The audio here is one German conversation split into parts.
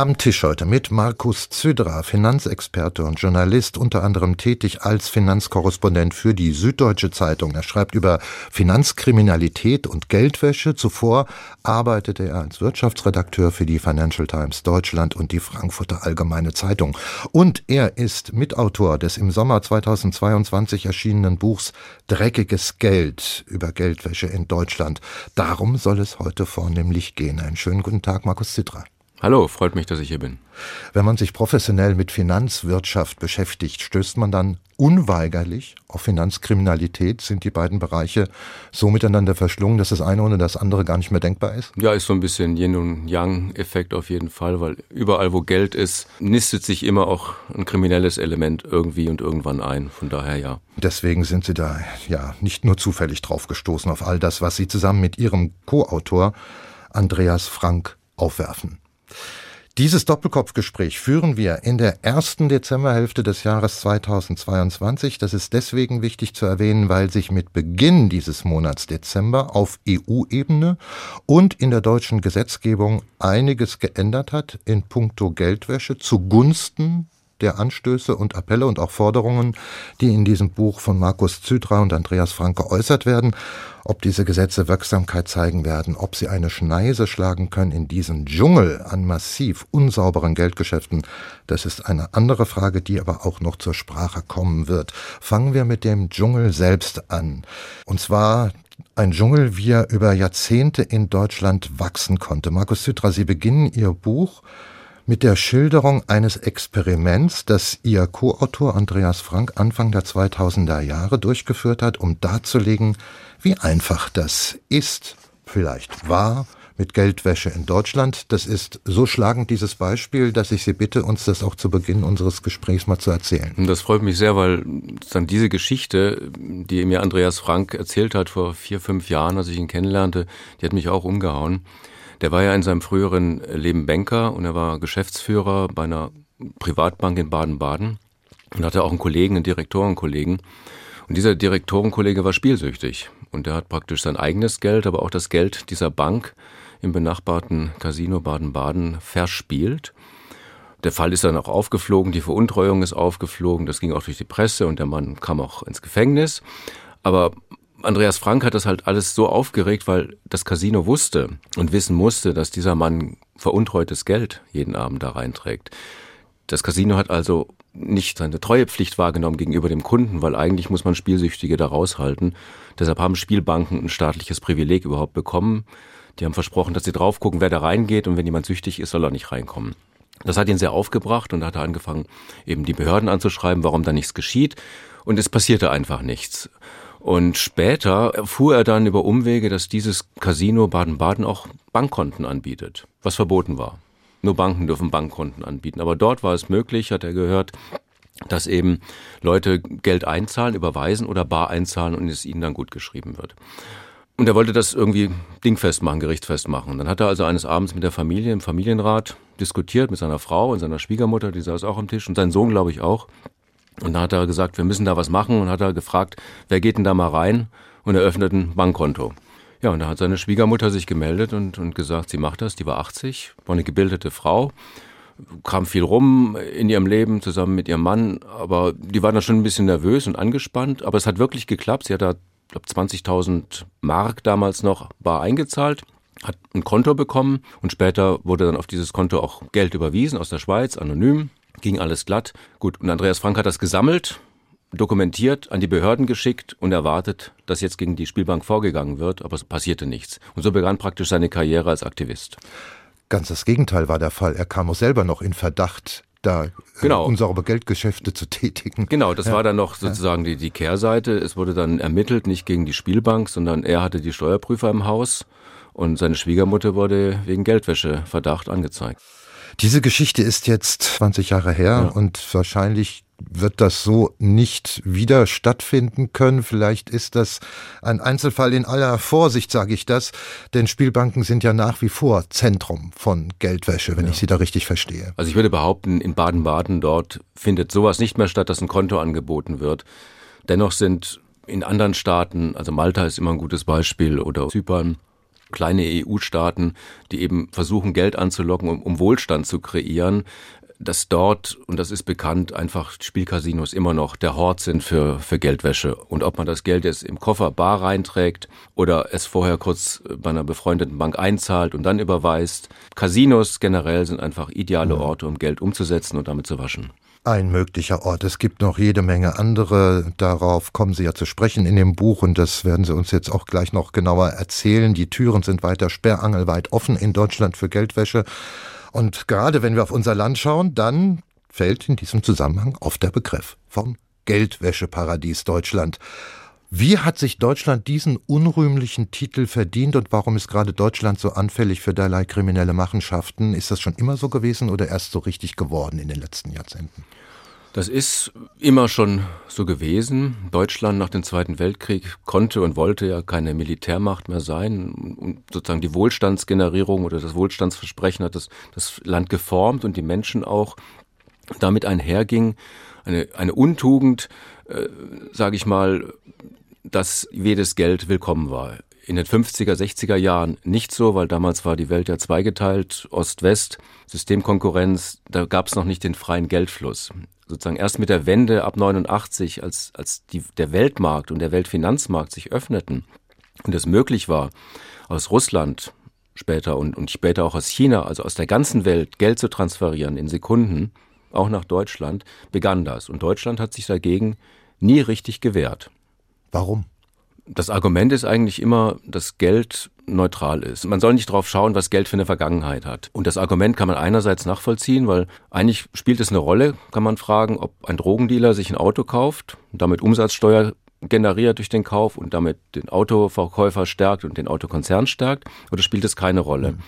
am Tisch heute mit Markus Zydra, Finanzexperte und Journalist, unter anderem tätig als Finanzkorrespondent für die Süddeutsche Zeitung. Er schreibt über Finanzkriminalität und Geldwäsche. Zuvor arbeitete er als Wirtschaftsredakteur für die Financial Times Deutschland und die Frankfurter Allgemeine Zeitung. Und er ist Mitautor des im Sommer 2022 erschienenen Buchs Dreckiges Geld über Geldwäsche in Deutschland. Darum soll es heute vornehmlich gehen. Einen schönen guten Tag, Markus Zydra. Hallo, freut mich, dass ich hier bin. Wenn man sich professionell mit Finanzwirtschaft beschäftigt, stößt man dann unweigerlich auf Finanzkriminalität. Sind die beiden Bereiche so miteinander verschlungen, dass das eine ohne das andere gar nicht mehr denkbar ist? Ja, ist so ein bisschen Yin und Yang-Effekt auf jeden Fall, weil überall, wo Geld ist, nistet sich immer auch ein kriminelles Element irgendwie und irgendwann ein. Von daher ja. Deswegen sind Sie da ja nicht nur zufällig drauf gestoßen auf all das, was Sie zusammen mit Ihrem Co-Autor Andreas Frank aufwerfen. Dieses Doppelkopfgespräch führen wir in der ersten Dezemberhälfte des Jahres 2022. Das ist deswegen wichtig zu erwähnen, weil sich mit Beginn dieses Monats Dezember auf EU-Ebene und in der deutschen Gesetzgebung einiges geändert hat in puncto Geldwäsche zugunsten der Anstöße und Appelle und auch Forderungen, die in diesem Buch von Markus Zydra und Andreas Frank geäußert werden, ob diese Gesetze Wirksamkeit zeigen werden, ob sie eine Schneise schlagen können in diesen Dschungel an massiv unsauberen Geldgeschäften, das ist eine andere Frage, die aber auch noch zur Sprache kommen wird. Fangen wir mit dem Dschungel selbst an. Und zwar ein Dschungel, wie er über Jahrzehnte in Deutschland wachsen konnte. Markus Zydra, Sie beginnen Ihr Buch mit der Schilderung eines Experiments, das Ihr Co-Autor Andreas Frank Anfang der 2000er Jahre durchgeführt hat, um darzulegen, wie einfach das ist, vielleicht war, mit Geldwäsche in Deutschland. Das ist so schlagend dieses Beispiel, dass ich Sie bitte, uns das auch zu Beginn unseres Gesprächs mal zu erzählen. Das freut mich sehr, weil dann diese Geschichte, die mir Andreas Frank erzählt hat vor vier, fünf Jahren, als ich ihn kennenlernte, die hat mich auch umgehauen. Der war ja in seinem früheren Leben Banker und er war Geschäftsführer bei einer Privatbank in Baden-Baden und hatte auch einen Kollegen, einen Direktorenkollegen. Und dieser Direktorenkollege war spielsüchtig und er hat praktisch sein eigenes Geld, aber auch das Geld dieser Bank im benachbarten Casino Baden-Baden verspielt. Der Fall ist dann auch aufgeflogen, die Veruntreuung ist aufgeflogen, das ging auch durch die Presse und der Mann kam auch ins Gefängnis. Aber Andreas Frank hat das halt alles so aufgeregt, weil das Casino wusste und wissen musste, dass dieser Mann veruntreutes Geld jeden Abend da reinträgt. Das Casino hat also nicht seine Treuepflicht wahrgenommen gegenüber dem Kunden, weil eigentlich muss man Spielsüchtige da raushalten. Deshalb haben Spielbanken ein staatliches Privileg überhaupt bekommen. Die haben versprochen, dass sie drauf gucken, wer da reingeht und wenn jemand süchtig ist, soll er nicht reinkommen. Das hat ihn sehr aufgebracht und hat angefangen, eben die Behörden anzuschreiben, warum da nichts geschieht. Und es passierte einfach nichts. Und später erfuhr er dann über Umwege, dass dieses Casino Baden-Baden auch Bankkonten anbietet, was verboten war. Nur Banken dürfen Bankkonten anbieten. Aber dort war es möglich, hat er gehört, dass eben Leute Geld einzahlen, überweisen oder bar einzahlen und es ihnen dann gut geschrieben wird. Und er wollte das irgendwie dingfest machen, gerichtfest machen. Dann hat er also eines Abends mit der Familie im Familienrat diskutiert, mit seiner Frau und seiner Schwiegermutter, die saß auch am Tisch und sein Sohn, glaube ich, auch. Und da hat er gesagt, wir müssen da was machen und hat er gefragt, wer geht denn da mal rein und eröffnet ein Bankkonto. Ja, und da hat seine Schwiegermutter sich gemeldet und, und gesagt, sie macht das, die war 80, war eine gebildete Frau, kam viel rum in ihrem Leben zusammen mit ihrem Mann, aber die war dann schon ein bisschen nervös und angespannt, aber es hat wirklich geklappt. Sie hat da, glaube 20.000 Mark damals noch bar eingezahlt, hat ein Konto bekommen und später wurde dann auf dieses Konto auch Geld überwiesen aus der Schweiz, anonym ging alles glatt. Gut, und Andreas Frank hat das gesammelt, dokumentiert, an die Behörden geschickt und erwartet, dass jetzt gegen die Spielbank vorgegangen wird, aber es passierte nichts. Und so begann praktisch seine Karriere als Aktivist. Ganz das Gegenteil war der Fall. Er kam auch selber noch in Verdacht, da äh, genau. unsaubere Geldgeschäfte zu tätigen. Genau, das ja. war dann noch sozusagen die, die Kehrseite. Es wurde dann ermittelt, nicht gegen die Spielbank, sondern er hatte die Steuerprüfer im Haus und seine Schwiegermutter wurde wegen Geldwäscheverdacht angezeigt. Diese Geschichte ist jetzt 20 Jahre her ja. und wahrscheinlich wird das so nicht wieder stattfinden können. Vielleicht ist das ein Einzelfall in aller Vorsicht, sage ich das, denn Spielbanken sind ja nach wie vor Zentrum von Geldwäsche, wenn ja. ich Sie da richtig verstehe. Also ich würde behaupten, in Baden-Baden dort findet sowas nicht mehr statt, dass ein Konto angeboten wird. Dennoch sind in anderen Staaten, also Malta ist immer ein gutes Beispiel oder Zypern, kleine EU-Staaten, die eben versuchen, Geld anzulocken, um, um Wohlstand zu kreieren, dass dort, und das ist bekannt, einfach Spielcasinos immer noch der Hort sind für, für Geldwäsche. Und ob man das Geld jetzt im Koffer bar reinträgt oder es vorher kurz bei einer befreundeten Bank einzahlt und dann überweist. Casinos generell sind einfach ideale. Orte, um Geld umzusetzen und damit zu waschen ein möglicher Ort. Es gibt noch jede Menge andere. Darauf kommen Sie ja zu sprechen in dem Buch und das werden Sie uns jetzt auch gleich noch genauer erzählen. Die Türen sind weiter sperrangelweit offen in Deutschland für Geldwäsche. Und gerade wenn wir auf unser Land schauen, dann fällt in diesem Zusammenhang oft der Begriff vom Geldwäscheparadies Deutschland. Wie hat sich Deutschland diesen unrühmlichen Titel verdient und warum ist gerade Deutschland so anfällig für derlei kriminelle Machenschaften? Ist das schon immer so gewesen oder erst so richtig geworden in den letzten Jahrzehnten? Das ist immer schon so gewesen. Deutschland nach dem Zweiten Weltkrieg konnte und wollte ja keine Militärmacht mehr sein. Und sozusagen die Wohlstandsgenerierung oder das Wohlstandsversprechen hat das, das Land geformt und die Menschen auch. Damit einherging eine, eine Untugend, äh, sage ich mal, dass jedes Geld willkommen war. In den 50er, 60er Jahren nicht so, weil damals war die Welt ja zweigeteilt, Ost-West, Systemkonkurrenz, da gab es noch nicht den freien Geldfluss. Sozusagen erst mit der Wende ab 89, als, als die, der Weltmarkt und der Weltfinanzmarkt sich öffneten und es möglich war, aus Russland später und, und später auch aus China, also aus der ganzen Welt Geld zu transferieren in Sekunden, auch nach Deutschland, begann das. Und Deutschland hat sich dagegen nie richtig gewehrt. Warum? Das Argument ist eigentlich immer, dass Geld neutral ist. Man soll nicht drauf schauen, was Geld für eine Vergangenheit hat. Und das Argument kann man einerseits nachvollziehen, weil eigentlich spielt es eine Rolle, kann man fragen, ob ein Drogendealer sich ein Auto kauft, damit Umsatzsteuer generiert durch den Kauf und damit den Autoverkäufer stärkt und den Autokonzern stärkt, oder spielt es keine Rolle? Mhm.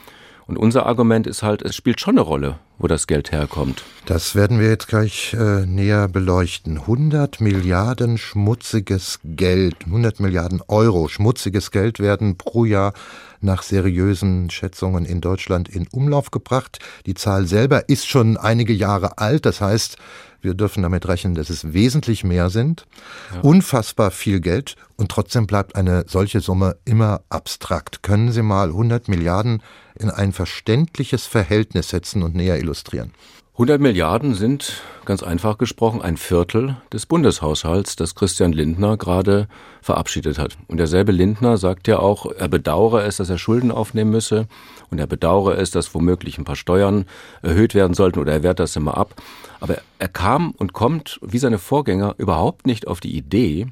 Und unser Argument ist halt, es spielt schon eine Rolle, wo das Geld herkommt. Das werden wir jetzt gleich äh, näher beleuchten. 100 Milliarden schmutziges Geld, 100 Milliarden Euro schmutziges Geld werden pro Jahr nach seriösen Schätzungen in Deutschland in Umlauf gebracht. Die Zahl selber ist schon einige Jahre alt, das heißt, wir dürfen damit rechnen, dass es wesentlich mehr sind. Ja. Unfassbar viel Geld und trotzdem bleibt eine solche Summe immer abstrakt. Können Sie mal 100 Milliarden in ein verständliches Verhältnis setzen und näher illustrieren? 100 Milliarden sind, ganz einfach gesprochen, ein Viertel des Bundeshaushalts, das Christian Lindner gerade verabschiedet hat. Und derselbe Lindner sagt ja auch, er bedauere es, dass er Schulden aufnehmen müsse und er bedauere es, dass womöglich ein paar Steuern erhöht werden sollten oder er wehrt das immer ab. Aber er kam und kommt, wie seine Vorgänger, überhaupt nicht auf die Idee,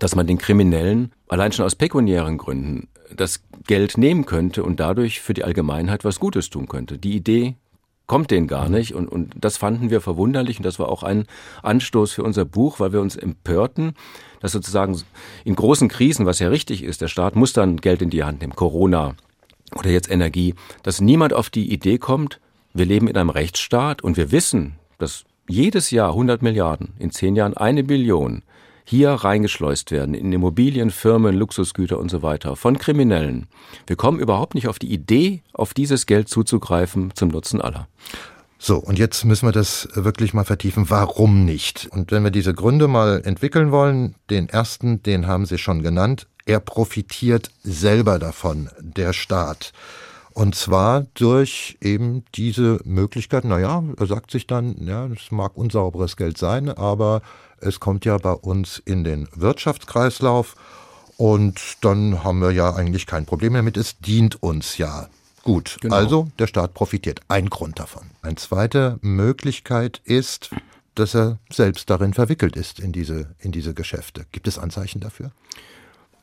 dass man den Kriminellen allein schon aus pekuniären Gründen das Geld nehmen könnte und dadurch für die Allgemeinheit was Gutes tun könnte. Die Idee kommt denen gar nicht und, und das fanden wir verwunderlich und das war auch ein Anstoß für unser Buch, weil wir uns empörten, dass sozusagen in großen Krisen, was ja richtig ist, der Staat muss dann Geld in die Hand nehmen, Corona oder jetzt Energie, dass niemand auf die Idee kommt, wir leben in einem Rechtsstaat und wir wissen, dass jedes Jahr 100 Milliarden, in zehn Jahren eine Billion hier reingeschleust werden in Immobilien, Firmen, Luxusgüter und so weiter von Kriminellen. Wir kommen überhaupt nicht auf die Idee, auf dieses Geld zuzugreifen zum Nutzen aller. So, und jetzt müssen wir das wirklich mal vertiefen. Warum nicht? Und wenn wir diese Gründe mal entwickeln wollen, den ersten, den haben Sie schon genannt. Er profitiert selber davon, der Staat. Und zwar durch eben diese Möglichkeit, naja, er sagt sich dann, ja, es mag unsauberes Geld sein, aber es kommt ja bei uns in den Wirtschaftskreislauf und dann haben wir ja eigentlich kein Problem mehr mit. Es dient uns ja. Gut, genau. also der Staat profitiert. Ein Grund davon. Eine zweite Möglichkeit ist, dass er selbst darin verwickelt ist in diese, in diese Geschäfte. Gibt es Anzeichen dafür?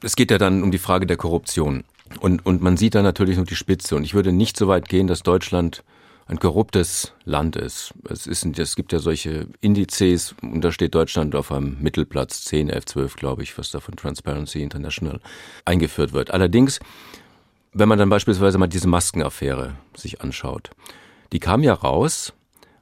Es geht ja dann um die Frage der Korruption. Und, und man sieht da natürlich nur die Spitze. Und ich würde nicht so weit gehen, dass Deutschland ein korruptes Land ist. Es, ist, es gibt ja solche Indizes, und da steht Deutschland auf einem Mittelplatz 10, 11, 12, glaube ich, was da von Transparency International eingeführt wird. Allerdings, wenn man dann beispielsweise mal diese Maskenaffäre sich anschaut, die kam ja raus,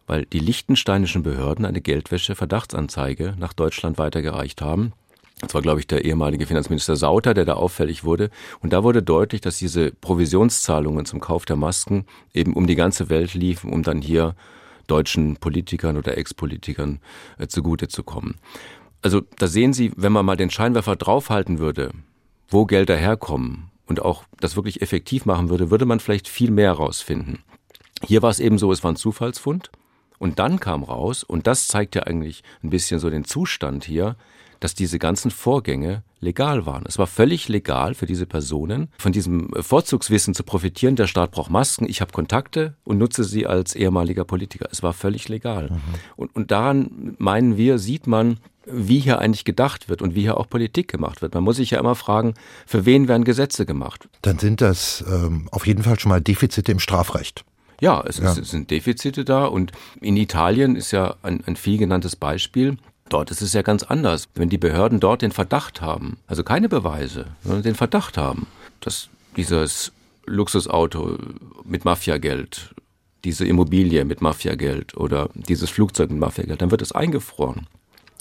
weil die liechtensteinischen Behörden eine Geldwäsche-Verdachtsanzeige nach Deutschland weitergereicht haben. Das war, glaube ich, der ehemalige Finanzminister Sauter, der da auffällig wurde. Und da wurde deutlich, dass diese Provisionszahlungen zum Kauf der Masken eben um die ganze Welt liefen, um dann hier deutschen Politikern oder Ex-Politikern äh, zugute zu kommen. Also da sehen Sie, wenn man mal den Scheinwerfer draufhalten würde, wo Gelder herkommen und auch das wirklich effektiv machen würde, würde man vielleicht viel mehr rausfinden. Hier war es eben so, es war ein Zufallsfund. Und dann kam raus, und das zeigt ja eigentlich ein bisschen so den Zustand hier, dass diese ganzen Vorgänge legal waren. Es war völlig legal für diese Personen, von diesem Vorzugswissen zu profitieren. Der Staat braucht Masken, ich habe Kontakte und nutze sie als ehemaliger Politiker. Es war völlig legal. Mhm. Und, und daran meinen wir, sieht man, wie hier eigentlich gedacht wird und wie hier auch Politik gemacht wird. Man muss sich ja immer fragen, für wen werden Gesetze gemacht? Dann sind das ähm, auf jeden Fall schon mal Defizite im Strafrecht. Ja, es, ja. es, sind Defizite da und in Italien ist ja ein, ein viel genanntes Beispiel. Dort ist es ja ganz anders. Wenn die Behörden dort den Verdacht haben, also keine Beweise, sondern den Verdacht haben, dass dieses Luxusauto mit Mafiageld, diese Immobilie mit Mafiageld oder dieses Flugzeug mit Mafiageld, dann wird es eingefroren.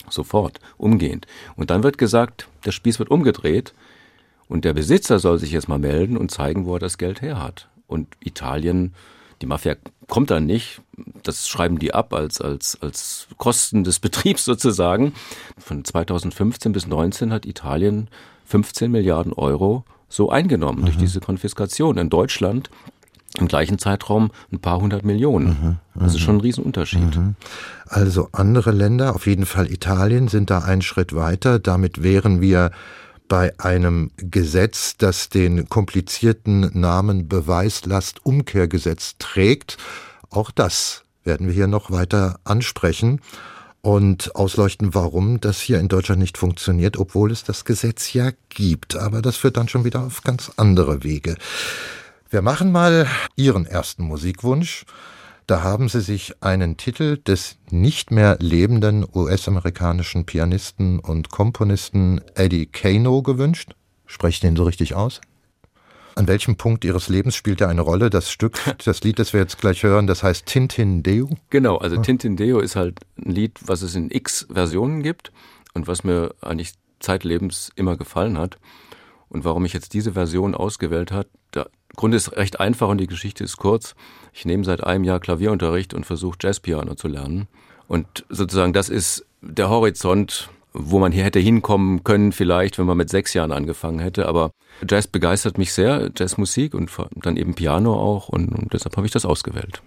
Sofort, umgehend. Und dann wird gesagt, der Spieß wird umgedreht und der Besitzer soll sich jetzt mal melden und zeigen, wo er das Geld her hat. Und Italien die Mafia kommt dann nicht. Das schreiben die ab als, als, als Kosten des Betriebs sozusagen. Von 2015 bis 2019 hat Italien 15 Milliarden Euro so eingenommen mhm. durch diese Konfiskation. In Deutschland im gleichen Zeitraum ein paar hundert Millionen. Mhm, das ist mhm. schon ein Riesenunterschied. Mhm. Also andere Länder, auf jeden Fall Italien, sind da einen Schritt weiter. Damit wären wir bei einem Gesetz, das den komplizierten Namen Beweislastumkehrgesetz trägt. Auch das werden wir hier noch weiter ansprechen und ausleuchten, warum das hier in Deutschland nicht funktioniert, obwohl es das Gesetz ja gibt. Aber das führt dann schon wieder auf ganz andere Wege. Wir machen mal Ihren ersten Musikwunsch. Da haben sie sich einen Titel des nicht mehr lebenden US-amerikanischen Pianisten und Komponisten Eddie Kano gewünscht. Spreche den so richtig aus? An welchem Punkt Ihres Lebens spielt er eine Rolle? Das Stück, das Lied, das wir jetzt gleich hören, das heißt Tintin Deo? Genau, also Tintin Deo ist halt ein Lied, was es in x Versionen gibt und was mir eigentlich zeitlebens immer gefallen hat. Und warum ich jetzt diese Version ausgewählt habe, der Grund ist recht einfach und die Geschichte ist kurz. Ich nehme seit einem Jahr Klavierunterricht und versuche Jazzpiano zu lernen. Und sozusagen das ist der Horizont, wo man hier hätte hinkommen können, vielleicht, wenn man mit sechs Jahren angefangen hätte. Aber Jazz begeistert mich sehr, Jazzmusik und dann eben Piano auch. Und, deshalb habe ich das ausgewählt.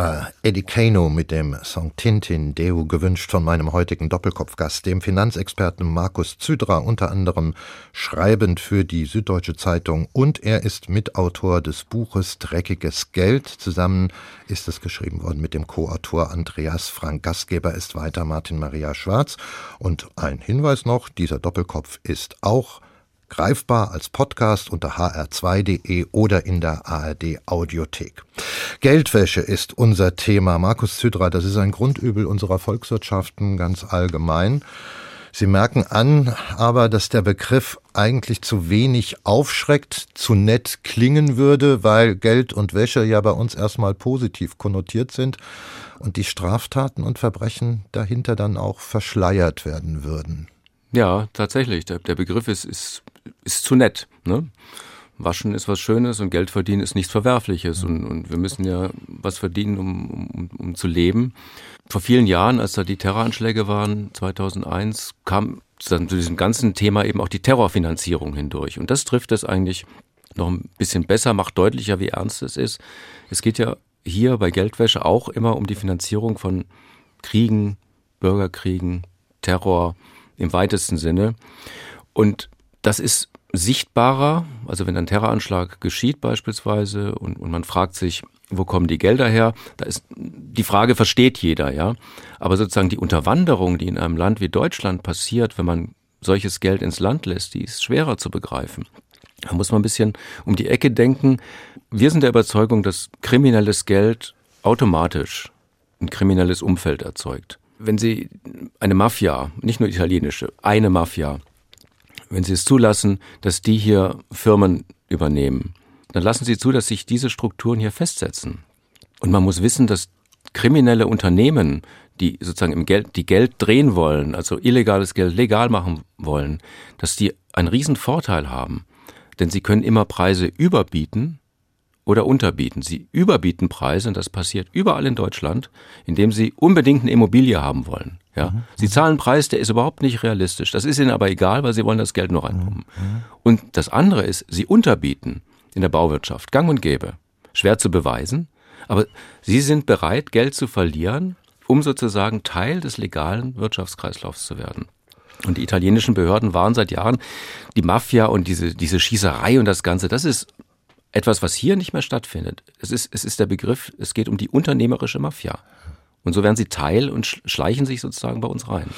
War Eddie Kano mit dem Song Tintin, Deo gewünscht von meinem heutigen Doppelkopfgast, dem Finanzexperten Markus Zydra, unter anderem schreibend für die Süddeutsche Zeitung und er ist Mitautor des Buches Dreckiges Geld. Zusammen ist es geschrieben worden mit dem Co-Autor Andreas Frank. Gastgeber ist weiter Martin Maria Schwarz. Und ein Hinweis noch, dieser Doppelkopf ist auch greifbar als Podcast unter hr2.de oder in der ARD Audiothek. Geldwäsche ist unser Thema. Markus Zydra, das ist ein Grundübel unserer Volkswirtschaften ganz allgemein. Sie merken an, aber dass der Begriff eigentlich zu wenig aufschreckt, zu nett klingen würde, weil Geld und Wäsche ja bei uns erstmal positiv konnotiert sind und die Straftaten und Verbrechen dahinter dann auch verschleiert werden würden. Ja, tatsächlich. Der, der Begriff ist, ist, ist zu nett. Ne? Waschen ist was Schönes und Geld verdienen ist nichts Verwerfliches. Und, und wir müssen ja was verdienen, um, um, um zu leben. Vor vielen Jahren, als da die Terroranschläge waren, 2001, kam dann zu diesem ganzen Thema eben auch die Terrorfinanzierung hindurch. Und das trifft es eigentlich noch ein bisschen besser, macht deutlicher, wie ernst es ist. Es geht ja hier bei Geldwäsche auch immer um die Finanzierung von Kriegen, Bürgerkriegen, Terror, im weitesten Sinne. Und das ist sichtbarer, also wenn ein Terroranschlag geschieht beispielsweise und, und man fragt sich, wo kommen die Gelder her? Da ist die Frage versteht jeder, ja. Aber sozusagen die Unterwanderung, die in einem Land wie Deutschland passiert, wenn man solches Geld ins Land lässt, die ist schwerer zu begreifen. Da muss man ein bisschen um die Ecke denken. Wir sind der Überzeugung, dass kriminelles Geld automatisch ein kriminelles Umfeld erzeugt wenn Sie eine Mafia, nicht nur italienische, eine Mafia, wenn Sie es zulassen, dass die hier Firmen übernehmen, dann lassen Sie zu, dass sich diese Strukturen hier festsetzen. Und man muss wissen, dass kriminelle Unternehmen, die sozusagen im Geld, die Geld drehen wollen, also illegales Geld legal machen wollen, dass die einen riesen Vorteil haben. Denn sie können immer Preise überbieten oder unterbieten. Sie überbieten Preise, und das passiert überall in Deutschland, indem sie unbedingt eine Immobilie haben wollen. Ja? Mhm. Sie zahlen einen Preis, der ist überhaupt nicht realistisch. Das ist ihnen aber egal, weil sie wollen das Geld nur reinpumpen. Mhm. Und das andere ist, sie unterbieten in der Bauwirtschaft, gang und gäbe. Schwer zu beweisen, aber sie sind bereit, Geld zu verlieren, um sozusagen Teil des legalen Wirtschaftskreislaufs zu werden. Und die italienischen Behörden waren seit Jahren die Mafia und diese, diese Schießerei und das Ganze, das ist etwas, was hier nicht mehr stattfindet. Es ist, es ist der Begriff, es geht um die unternehmerische Mafia. Und so werden sie Teil und schleichen sich sozusagen bei uns rein.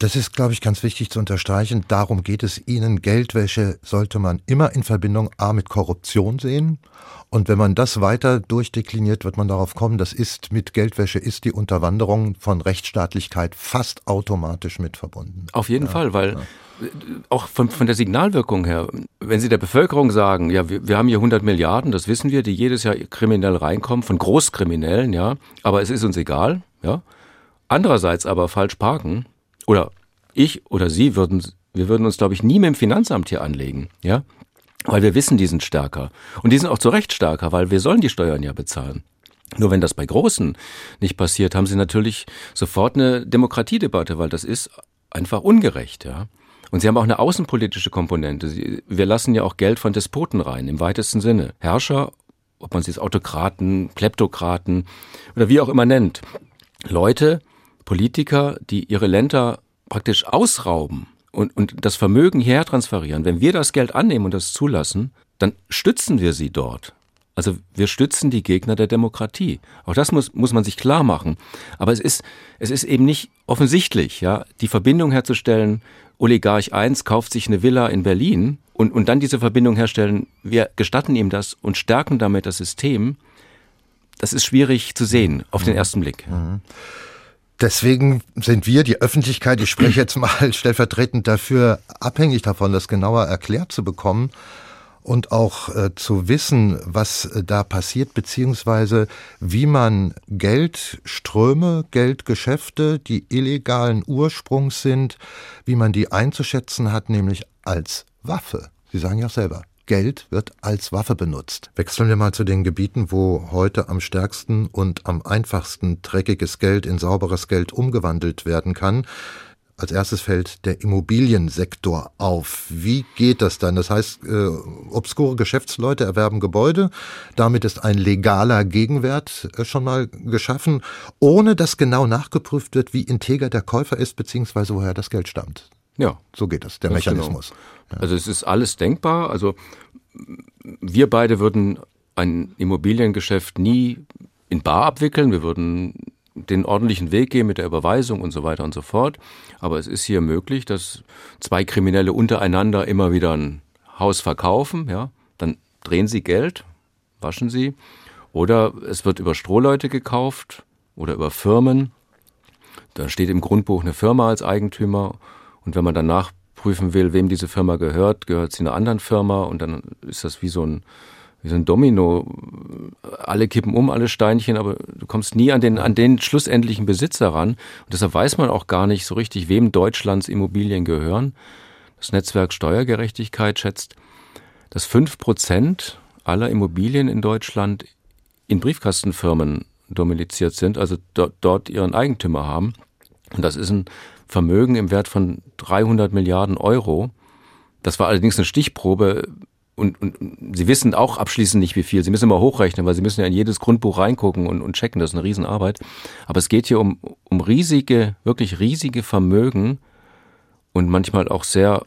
Das ist, glaube ich, ganz wichtig zu unterstreichen. Darum geht es Ihnen. Geldwäsche sollte man immer in Verbindung A mit Korruption sehen. Und wenn man das weiter durchdekliniert, wird man darauf kommen, das ist mit Geldwäsche ist die Unterwanderung von Rechtsstaatlichkeit fast automatisch mit verbunden. Auf jeden ja, Fall, weil ja auch von, von der Signalwirkung her, wenn Sie der Bevölkerung sagen, ja, wir, wir haben hier 100 Milliarden, das wissen wir, die jedes Jahr kriminell reinkommen, von Großkriminellen, ja, aber es ist uns egal, ja. Andererseits aber falsch parken, oder ich oder Sie würden, wir würden uns, glaube ich, nie mit dem Finanzamt hier anlegen, ja, weil wir wissen, die sind stärker. Und die sind auch zu Recht stärker, weil wir sollen die Steuern ja bezahlen. Nur wenn das bei Großen nicht passiert, haben sie natürlich sofort eine Demokratiedebatte, weil das ist einfach ungerecht, ja. Und sie haben auch eine außenpolitische Komponente. wir lassen ja auch Geld von Despoten rein, im weitesten Sinne. Herrscher, ob man sie jetzt Autokraten, Kleptokraten oder wie auch immer nennt. Leute, Politiker, die ihre Länder praktisch ausrauben und, und das Vermögen hierher transferieren. Wenn wir das Geld annehmen und das zulassen, dann stützen wir sie dort. Also wir stützen die Gegner der Demokratie. Auch das muss, muss man sich klar machen. Aber es ist, es ist eben nicht offensichtlich, ja, die Verbindung herzustellen Oligarch 1 kauft sich eine Villa in Berlin und, und dann diese Verbindung herstellen, wir gestatten ihm das und stärken damit das System, das ist schwierig zu sehen auf den ersten Blick. Mhm. Deswegen sind wir, die Öffentlichkeit, ich spreche jetzt mal stellvertretend dafür, abhängig davon, das genauer erklärt zu bekommen, und auch äh, zu wissen, was äh, da passiert, beziehungsweise wie man Geldströme, Geldgeschäfte, die illegalen Ursprungs sind, wie man die einzuschätzen hat, nämlich als Waffe. Sie sagen ja selber, Geld wird als Waffe benutzt. Wechseln wir mal zu den Gebieten, wo heute am stärksten und am einfachsten dreckiges Geld in sauberes Geld umgewandelt werden kann. Als erstes fällt der Immobiliensektor auf. Wie geht das dann? Das heißt, äh, obskure Geschäftsleute erwerben Gebäude, damit ist ein legaler Gegenwert äh, schon mal geschaffen, ohne dass genau nachgeprüft wird, wie integer der Käufer ist, beziehungsweise woher das Geld stammt. Ja. So geht es, der Ganz Mechanismus. Genau. Also es ist alles denkbar. Also wir beide würden ein Immobiliengeschäft nie in Bar abwickeln. Wir würden den ordentlichen Weg gehen mit der Überweisung und so weiter und so fort. Aber es ist hier möglich, dass zwei Kriminelle untereinander immer wieder ein Haus verkaufen, ja, dann drehen sie Geld, waschen sie, oder es wird über Strohleute gekauft oder über Firmen. Da steht im Grundbuch eine Firma als Eigentümer und wenn man dann nachprüfen will, wem diese Firma gehört, gehört sie einer anderen Firma und dann ist das wie so ein wie so ein Domino. Alle kippen um, alle Steinchen, aber du kommst nie an den, an den schlussendlichen Besitzer ran. Und deshalb weiß man auch gar nicht so richtig, wem Deutschlands Immobilien gehören. Das Netzwerk Steuergerechtigkeit schätzt, dass fünf Prozent aller Immobilien in Deutschland in Briefkastenfirmen dominiziert sind, also dort, dort ihren Eigentümer haben. Und das ist ein Vermögen im Wert von 300 Milliarden Euro. Das war allerdings eine Stichprobe und, und Sie wissen auch abschließend nicht, wie viel. Sie müssen immer hochrechnen, weil Sie müssen ja in jedes Grundbuch reingucken und, und checken. Das ist eine Riesenarbeit. Aber es geht hier um, um riesige, wirklich riesige Vermögen und manchmal auch sehr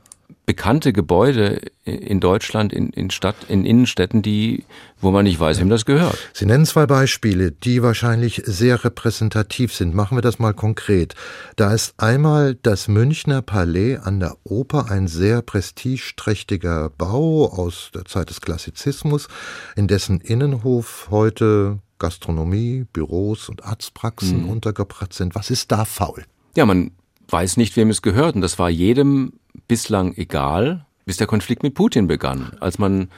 bekannte Gebäude in Deutschland, in, in Stadt, in Innenstädten, die, wo man nicht weiß, wem das gehört. Sie nennen zwei Beispiele, die wahrscheinlich sehr repräsentativ sind. Machen wir das mal konkret. Da ist einmal das Münchner Palais an der Oper, ein sehr prestigeträchtiger Bau aus der Zeit des Klassizismus, in dessen Innenhof heute Gastronomie, Büros und Arztpraxen mhm. untergebracht sind. Was ist da faul? Ja, man weiß nicht, wem es gehört. Und das war jedem bislang egal, bis der Konflikt mit Putin begann. Als man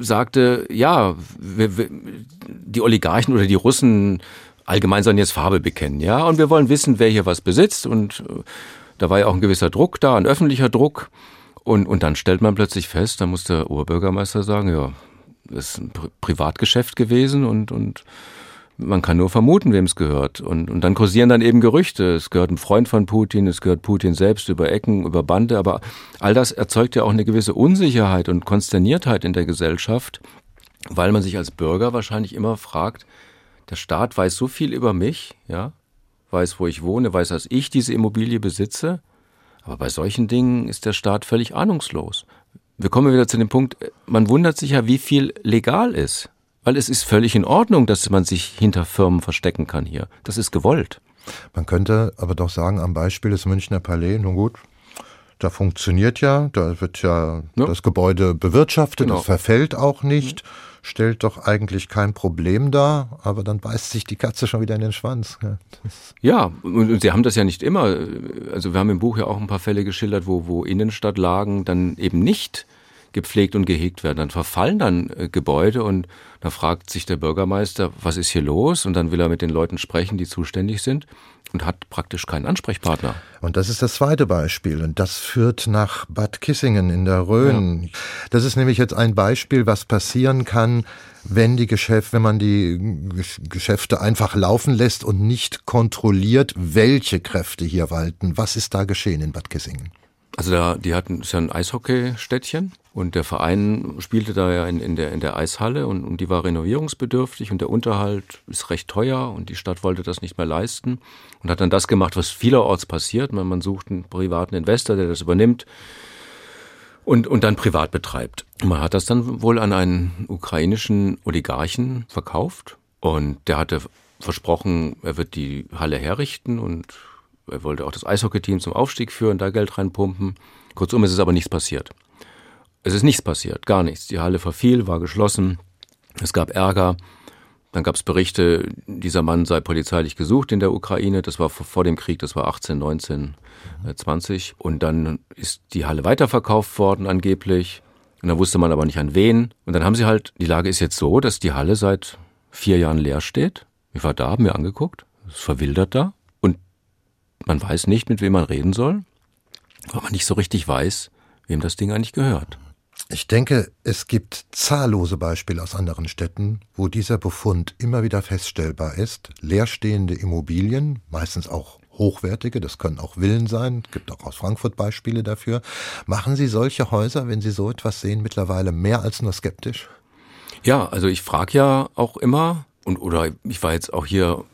sagte, ja, wir, wir, die Oligarchen oder die Russen allgemein sollen jetzt Farbe bekennen, ja, und wir wollen wissen, wer hier was besitzt. Und äh, da war ja auch ein gewisser Druck da, ein öffentlicher Druck. Und, und dann stellt man plötzlich fest, da muss der Oberbürgermeister sagen, ja, das ist ein Privatgeschäft gewesen und, und man kann nur vermuten, wem es gehört. Und, und dann kursieren dann eben Gerüchte. Es gehört ein Freund von Putin, es gehört Putin selbst über Ecken, über Bande. Aber all das erzeugt ja auch eine gewisse Unsicherheit und Konsterniertheit in der Gesellschaft, weil man sich als Bürger wahrscheinlich immer fragt, der Staat weiß so viel über mich, ja, weiß, wo ich wohne, weiß, dass ich diese Immobilie besitze. Aber bei solchen Dingen ist der Staat völlig ahnungslos. Wir kommen wieder zu dem Punkt, man wundert sich ja, wie viel legal ist. Weil es ist völlig in Ordnung, dass man sich hinter Firmen verstecken kann hier. Das ist gewollt. Man könnte aber doch sagen, am Beispiel des Münchner Palais, nun gut, da funktioniert ja, da wird ja, ja. das Gebäude bewirtschaftet, genau. es verfällt auch nicht, stellt doch eigentlich kein Problem dar, aber dann beißt sich die Katze schon wieder in den Schwanz. Ja, ja und Sie haben das ja nicht immer. Also wir haben im Buch ja auch ein paar Fälle geschildert, wo, wo Innenstadtlagen dann eben nicht gepflegt und gehegt werden. Dann verfallen dann äh, Gebäude und da fragt sich der Bürgermeister, was ist hier los? Und dann will er mit den Leuten sprechen, die zuständig sind und hat praktisch keinen Ansprechpartner. Und das ist das zweite Beispiel. Und das führt nach Bad Kissingen in der Rhön. Ja. Das ist nämlich jetzt ein Beispiel, was passieren kann, wenn die Geschäfte, wenn man die Geschäfte einfach laufen lässt und nicht kontrolliert, welche Kräfte hier walten. Was ist da geschehen in Bad Kissingen? Also da, die hatten ist ja ein Eishockeystädtchen und der Verein spielte da ja in, in, der, in der Eishalle und, und die war renovierungsbedürftig und der Unterhalt ist recht teuer und die Stadt wollte das nicht mehr leisten und hat dann das gemacht, was vielerorts passiert. Man, man sucht einen privaten Investor, der das übernimmt und, und dann privat betreibt. Man hat das dann wohl an einen ukrainischen Oligarchen verkauft und der hatte versprochen, er wird die Halle herrichten und er wollte auch das Eishockeyteam zum Aufstieg führen, da Geld reinpumpen. Kurzum ist es aber nichts passiert. Es ist nichts passiert, gar nichts. Die Halle verfiel, war geschlossen. Es gab Ärger. Dann gab es Berichte, dieser Mann sei polizeilich gesucht in der Ukraine. Das war vor dem Krieg, das war 18, 19, 20. Und dann ist die Halle weiterverkauft worden angeblich. Und dann wusste man aber nicht an wen. Und dann haben sie halt, die Lage ist jetzt so, dass die Halle seit vier Jahren leer steht. Ich war da, haben mir angeguckt. Es ist verwildert da. Man weiß nicht, mit wem man reden soll, weil man nicht so richtig weiß, wem das Ding eigentlich gehört. Ich denke, es gibt zahllose Beispiele aus anderen Städten, wo dieser Befund immer wieder feststellbar ist. Leerstehende Immobilien, meistens auch hochwertige, das können auch Villen sein, gibt auch aus Frankfurt Beispiele dafür. Machen Sie solche Häuser, wenn Sie so etwas sehen, mittlerweile mehr als nur skeptisch? Ja, also ich frage ja auch immer, und oder ich war jetzt auch hier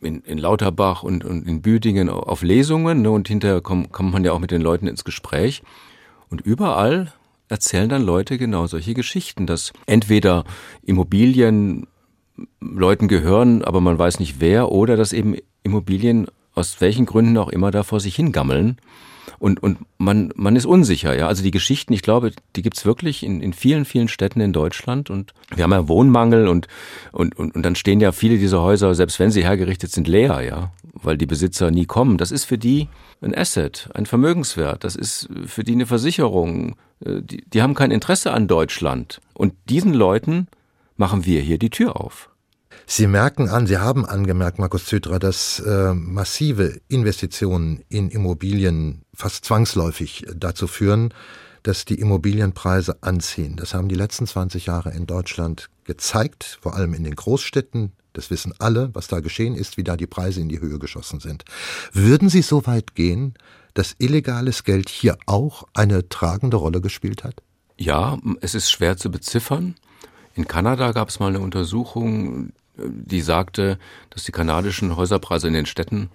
in, in Lauterbach und, und in Büdingen auf Lesungen ne, und hinterher kommt, kommt man ja auch mit den Leuten ins Gespräch. Und überall erzählen dann Leute genau solche Geschichten, dass entweder Immobilien Leuten gehören, aber man weiß nicht wer, oder dass eben Immobilien aus welchen Gründen auch immer da vor sich hingammeln. Und, und man, man ist unsicher, ja. Also die Geschichten, ich glaube, die gibt's wirklich in, in vielen, vielen Städten in Deutschland. Und wir haben ja Wohnmangel und, und, und, und dann stehen ja viele dieser Häuser, selbst wenn sie hergerichtet sind, leer, ja, weil die Besitzer nie kommen. Das ist für die ein Asset, ein Vermögenswert. Das ist für die eine Versicherung. Äh, die, die haben kein Interesse an Deutschland. Und diesen Leuten machen wir hier die Tür auf. Sie merken an, Sie haben angemerkt, Markus Zütrer, dass äh, massive Investitionen in Immobilien fast zwangsläufig dazu führen, dass die Immobilienpreise anziehen. Das haben die letzten 20 Jahre in Deutschland gezeigt, vor allem in den Großstädten. Das wissen alle, was da geschehen ist, wie da die Preise in die Höhe geschossen sind. Würden Sie so weit gehen, dass illegales Geld hier auch eine tragende Rolle gespielt hat? Ja, es ist schwer zu beziffern. In Kanada gab es mal eine Untersuchung, die sagte, dass die kanadischen Häuserpreise in den Städten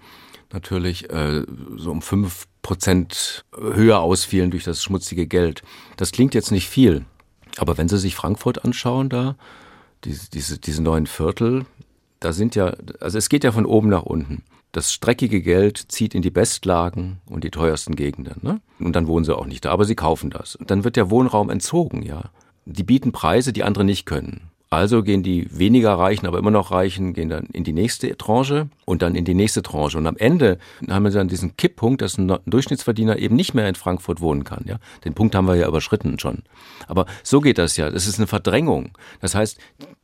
natürlich äh, so um fünf Prozent höher ausfielen durch das schmutzige Geld. Das klingt jetzt nicht viel, aber wenn Sie sich Frankfurt anschauen, da diese, diese, diese neuen Viertel, da sind ja, also es geht ja von oben nach unten. Das streckige Geld zieht in die Bestlagen und die teuersten Gegenden. Ne? Und dann wohnen sie auch nicht da, aber sie kaufen das. Und dann wird der Wohnraum entzogen, ja. Die bieten Preise, die andere nicht können. Also gehen die weniger Reichen, aber immer noch Reichen, gehen dann in die nächste Tranche und dann in die nächste Tranche. Und am Ende haben wir dann diesen Kipppunkt, dass ein Durchschnittsverdiener eben nicht mehr in Frankfurt wohnen kann. Ja? Den Punkt haben wir ja überschritten schon. Aber so geht das ja. Das ist eine Verdrängung. Das heißt,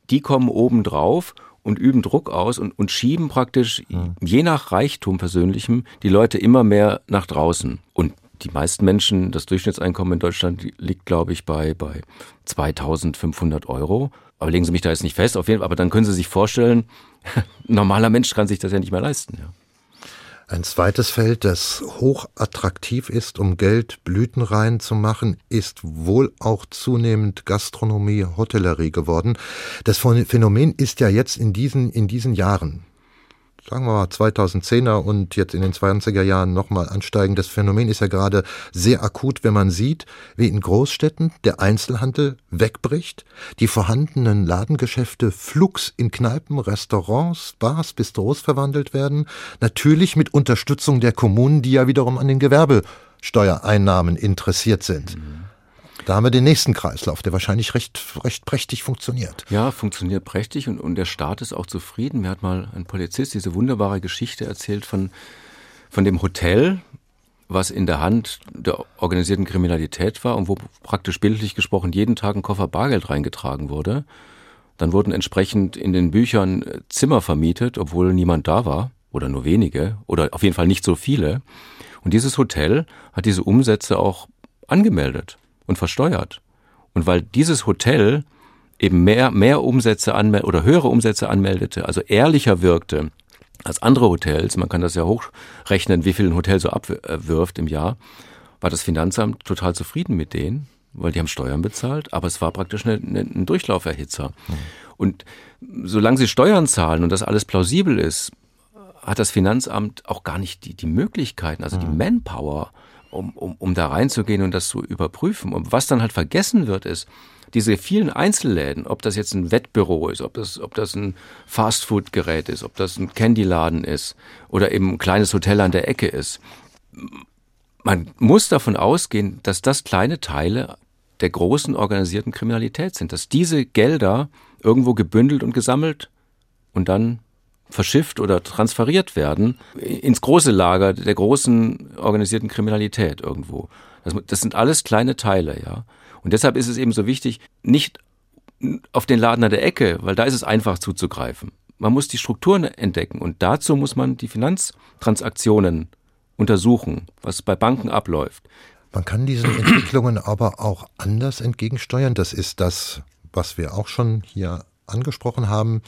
die kommen oben drauf und üben Druck aus und, und schieben praktisch, mhm. je nach Reichtum persönlichem, die Leute immer mehr nach draußen. Und die meisten Menschen, das Durchschnittseinkommen in Deutschland liegt, glaube ich, bei, bei 2500 Euro. Aber legen Sie mich da jetzt nicht fest, auf jeden Fall, aber dann können Sie sich vorstellen, ein normaler Mensch kann sich das ja nicht mehr leisten. Ja. Ein zweites Feld, das hoch attraktiv ist, um Geld blütenrein zu machen, ist wohl auch zunehmend Gastronomie, Hotellerie geworden. Das Phänomen ist ja jetzt in diesen, in diesen Jahren, sagen wir mal 2010er und jetzt in den 20er Jahren nochmal ansteigendes Phänomen ist ja gerade sehr akut, wenn man sieht, wie in Großstädten der Einzelhandel wegbricht, die vorhandenen Ladengeschäfte flugs in Kneipen, Restaurants, Bars, Bistros verwandelt werden, natürlich mit Unterstützung der Kommunen, die ja wiederum an den Gewerbesteuereinnahmen interessiert sind. Mhm. Da haben wir den nächsten Kreislauf, der wahrscheinlich recht, recht prächtig funktioniert. Ja, funktioniert prächtig und, und der Staat ist auch zufrieden. Mir hat mal ein Polizist diese wunderbare Geschichte erzählt von, von dem Hotel, was in der Hand der organisierten Kriminalität war und wo praktisch bildlich gesprochen jeden Tag ein Koffer Bargeld reingetragen wurde. Dann wurden entsprechend in den Büchern Zimmer vermietet, obwohl niemand da war oder nur wenige oder auf jeden Fall nicht so viele. Und dieses Hotel hat diese Umsätze auch angemeldet und versteuert. Und weil dieses Hotel eben mehr, mehr Umsätze anmeldete oder höhere Umsätze anmeldete, also ehrlicher wirkte als andere Hotels, man kann das ja hochrechnen, wie viel ein Hotel so abwirft im Jahr, war das Finanzamt total zufrieden mit denen, weil die haben Steuern bezahlt, aber es war praktisch eine, eine, ein Durchlauferhitzer. Mhm. Und solange sie Steuern zahlen und das alles plausibel ist, hat das Finanzamt auch gar nicht die, die Möglichkeiten, also mhm. die Manpower, um, um, um da reinzugehen und das zu überprüfen. Und was dann halt vergessen wird, ist, diese vielen Einzelläden, ob das jetzt ein Wettbüro ist, ob das, ob das ein Fastfood-Gerät ist, ob das ein Candyladen ist oder eben ein kleines Hotel an der Ecke ist. Man muss davon ausgehen, dass das kleine Teile der großen organisierten Kriminalität sind, dass diese Gelder irgendwo gebündelt und gesammelt und dann verschifft oder transferiert werden ins große Lager der großen organisierten Kriminalität irgendwo. Das, das sind alles kleine Teile, ja. Und deshalb ist es eben so wichtig, nicht auf den Laden an der Ecke, weil da ist es einfach zuzugreifen. Man muss die Strukturen entdecken und dazu muss man die Finanztransaktionen untersuchen, was bei Banken abläuft. Man kann diesen Entwicklungen aber auch anders entgegensteuern. Das ist das, was wir auch schon hier angesprochen haben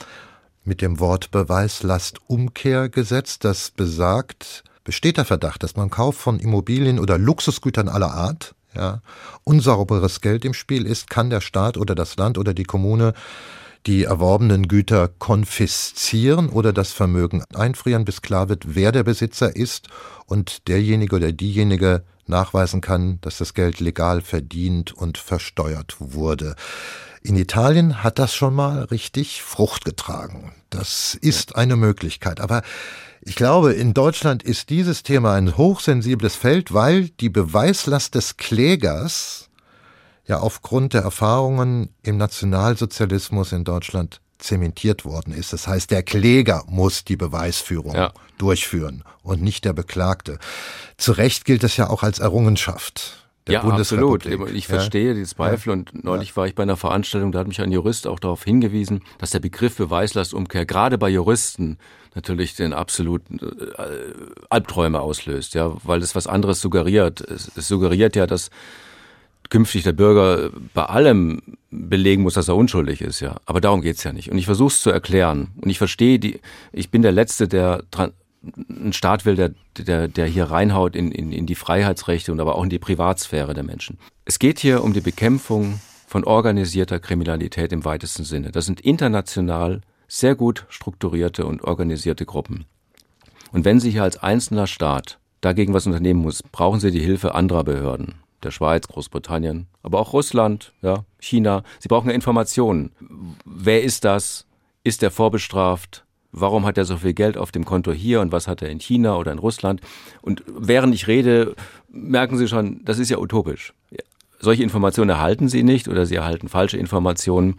mit dem Wort Beweislastumkehrgesetz, das besagt, besteht der Verdacht, dass beim Kauf von Immobilien oder Luxusgütern aller Art ja, unsauberes Geld im Spiel ist, kann der Staat oder das Land oder die Kommune die erworbenen Güter konfiszieren oder das Vermögen einfrieren, bis klar wird, wer der Besitzer ist und derjenige oder diejenige nachweisen kann, dass das Geld legal verdient und versteuert wurde. In Italien hat das schon mal richtig Frucht getragen. Das ist eine Möglichkeit. Aber ich glaube, in Deutschland ist dieses Thema ein hochsensibles Feld, weil die Beweislast des Klägers ja aufgrund der Erfahrungen im Nationalsozialismus in Deutschland zementiert worden ist. Das heißt, der Kläger muss die Beweisführung ja. durchführen und nicht der Beklagte. Zu Recht gilt das ja auch als Errungenschaft. Ja, absolut. Ich verstehe ja. die Zweifel und neulich ja. war ich bei einer Veranstaltung, da hat mich ein Jurist auch darauf hingewiesen, dass der Begriff Beweislastumkehr gerade bei Juristen natürlich den absoluten äh, Albträume auslöst, ja, weil es was anderes suggeriert. Es, es suggeriert ja, dass künftig der Bürger bei allem belegen muss, dass er unschuldig ist, ja. Aber darum geht's ja nicht. Und ich versuche es zu erklären. Und ich verstehe die, ich bin der Letzte, der einen Staat will, der, der, der hier reinhaut in, in, in die Freiheitsrechte und aber auch in die Privatsphäre der Menschen. Es geht hier um die Bekämpfung von organisierter Kriminalität im weitesten Sinne. Das sind international sehr gut strukturierte und organisierte Gruppen. Und wenn Sie hier als einzelner Staat dagegen was unternehmen muss, brauchen Sie die Hilfe anderer Behörden der Schweiz, Großbritannien, aber auch Russland, ja, China. Sie brauchen Informationen. Wer ist das? Ist er vorbestraft? Warum hat er so viel Geld auf dem Konto hier und was hat er in China oder in Russland? Und während ich rede, merken Sie schon, das ist ja utopisch. Solche Informationen erhalten Sie nicht oder Sie erhalten falsche Informationen.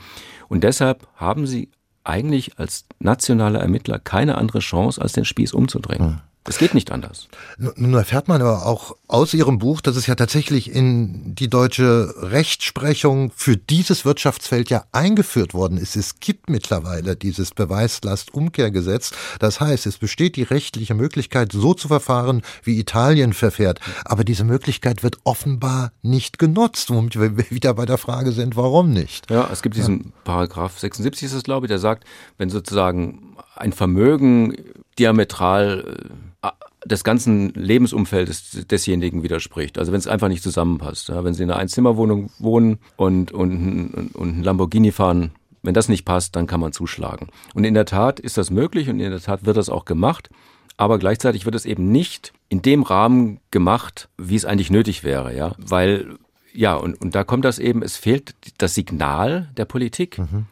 Und deshalb haben Sie eigentlich als nationale Ermittler keine andere Chance, als den Spieß umzudrehen. Es geht nicht anders. Nun erfährt man aber auch aus Ihrem Buch, dass es ja tatsächlich in die deutsche Rechtsprechung für dieses Wirtschaftsfeld ja eingeführt worden ist. Es gibt mittlerweile dieses Beweislastumkehrgesetz. Das heißt, es besteht die rechtliche Möglichkeit, so zu verfahren, wie Italien verfährt. Aber diese Möglichkeit wird offenbar nicht genutzt, womit wir wieder bei der Frage sind, warum nicht? Ja, es gibt diesen ja. Paragraph 76 ist es, glaube ich, der sagt, wenn sozusagen ein Vermögen diametral äh, des ganzen Lebensumfeldes desjenigen widerspricht. Also wenn es einfach nicht zusammenpasst. Ja, wenn Sie in einer Einzimmerwohnung wohnen und, und, und, und ein Lamborghini fahren, wenn das nicht passt, dann kann man zuschlagen. Und in der Tat ist das möglich und in der Tat wird das auch gemacht. Aber gleichzeitig wird es eben nicht in dem Rahmen gemacht, wie es eigentlich nötig wäre, ja. Weil, ja, und, und da kommt das eben, es fehlt das Signal der Politik. Mhm.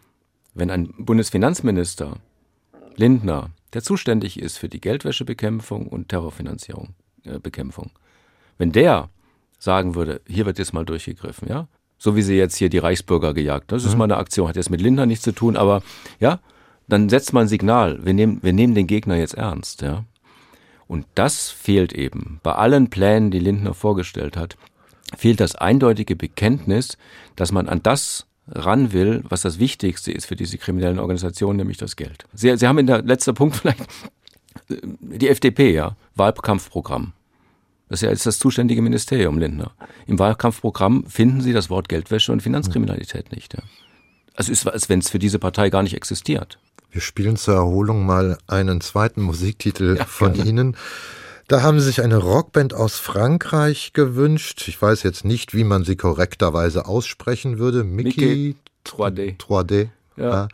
Wenn ein Bundesfinanzminister Lindner der zuständig ist für die Geldwäschebekämpfung und Terrorfinanzierung, äh, Bekämpfung. Wenn der sagen würde, hier wird jetzt mal durchgegriffen, ja, so wie sie jetzt hier die Reichsbürger gejagt, das ist mhm. mal eine Aktion, hat jetzt mit Lindner nichts zu tun, aber ja, dann setzt man ein Signal, wir nehmen, wir nehmen den Gegner jetzt ernst, ja. Und das fehlt eben. Bei allen Plänen, die Lindner vorgestellt hat, fehlt das eindeutige Bekenntnis, dass man an das ran will, was das Wichtigste ist für diese kriminellen Organisationen, nämlich das Geld. Sie, Sie haben in der letzter Punkt vielleicht äh, die FDP, ja, Wahlkampfprogramm. Das ist ja jetzt das zuständige Ministerium, Lindner. Im Wahlkampfprogramm finden Sie das Wort Geldwäsche und Finanzkriminalität nicht. Ja. Also ist, als wenn es für diese Partei gar nicht existiert. Wir spielen zur Erholung mal einen zweiten Musiktitel ja, von gerne. Ihnen. Da haben sie sich eine Rockband aus Frankreich gewünscht. Ich weiß jetzt nicht, wie man sie korrekterweise aussprechen würde. Mickey, 3D. 3D. Ja. ja.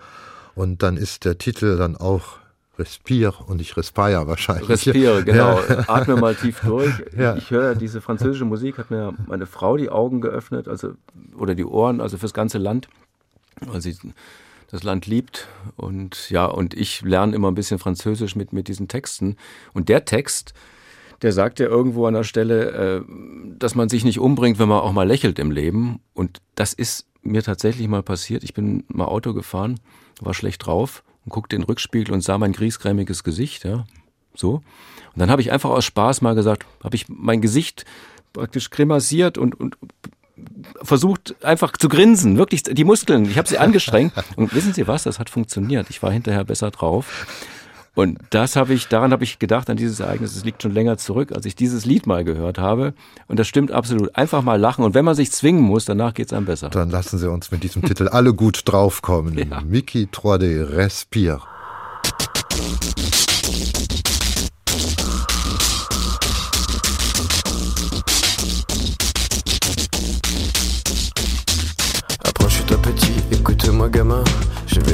Und dann ist der Titel dann auch Respire und ich respire wahrscheinlich. Respire, genau. Ja. Atme mal tief durch. Ja. Ich höre diese französische Musik, hat mir meine Frau die Augen geöffnet, also oder die Ohren, also fürs ganze Land, weil sie das Land liebt und ja und ich lerne immer ein bisschen Französisch mit mit diesen Texten und der Text der sagt ja irgendwo an der Stelle, äh, dass man sich nicht umbringt, wenn man auch mal lächelt im Leben. Und das ist mir tatsächlich mal passiert. Ich bin mal Auto gefahren, war schlecht drauf und guckte in den Rückspiegel und sah mein griesgrämiges Gesicht, ja, so. Und dann habe ich einfach aus Spaß mal gesagt, habe ich mein Gesicht praktisch grimassiert und, und versucht einfach zu grinsen, wirklich die Muskeln, ich habe sie angestrengt und wissen Sie was, das hat funktioniert. Ich war hinterher besser drauf und das habe ich, daran habe ich gedacht, an dieses Ereignis. Es liegt schon länger zurück, als ich dieses Lied mal gehört habe. Und das stimmt absolut. Einfach mal lachen. Und wenn man sich zwingen muss, danach geht es einem besser. Dann lassen Sie uns mit diesem Titel alle gut draufkommen. Ja. Mickey 3D, Respire. Approche-toi petit, écoute-moi gamin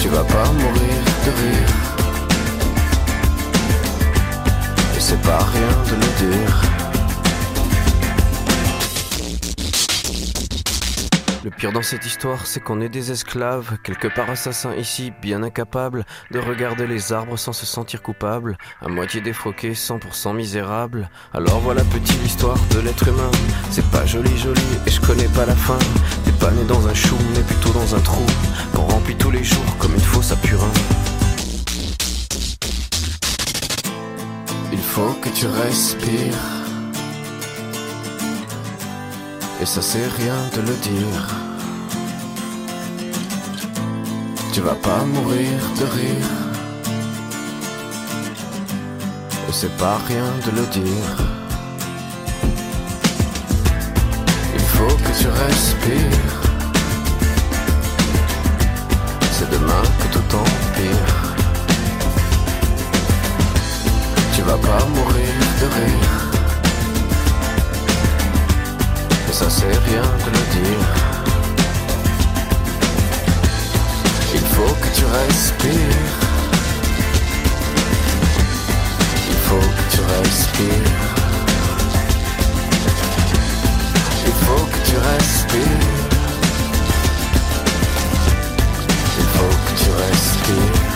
Tu vas pas mourir de rire. Et c'est pas rien de le dire. Le pire dans cette histoire, c'est qu'on est des esclaves, quelque part assassins ici, bien incapables de regarder les arbres sans se sentir coupables, à moitié défroqués, 100% misérables. Alors voilà petite l'histoire de l'être humain. C'est pas joli joli et je connais pas la fin. Pas né dans un chou, mais plutôt dans un trou, qu'on remplit tous les jours comme une fosse à purin. Il faut que tu respires. Et ça c'est rien de le dire. Tu vas pas mourir de rire. Et c'est pas rien de le dire. Tu respires. C'est demain que tout empire. Tu vas pas mourir de rire. Et ça c'est rien de le dire. Il faut que tu respires. Il faut que tu respires. Faut que tu respires. Il faut que tu respires.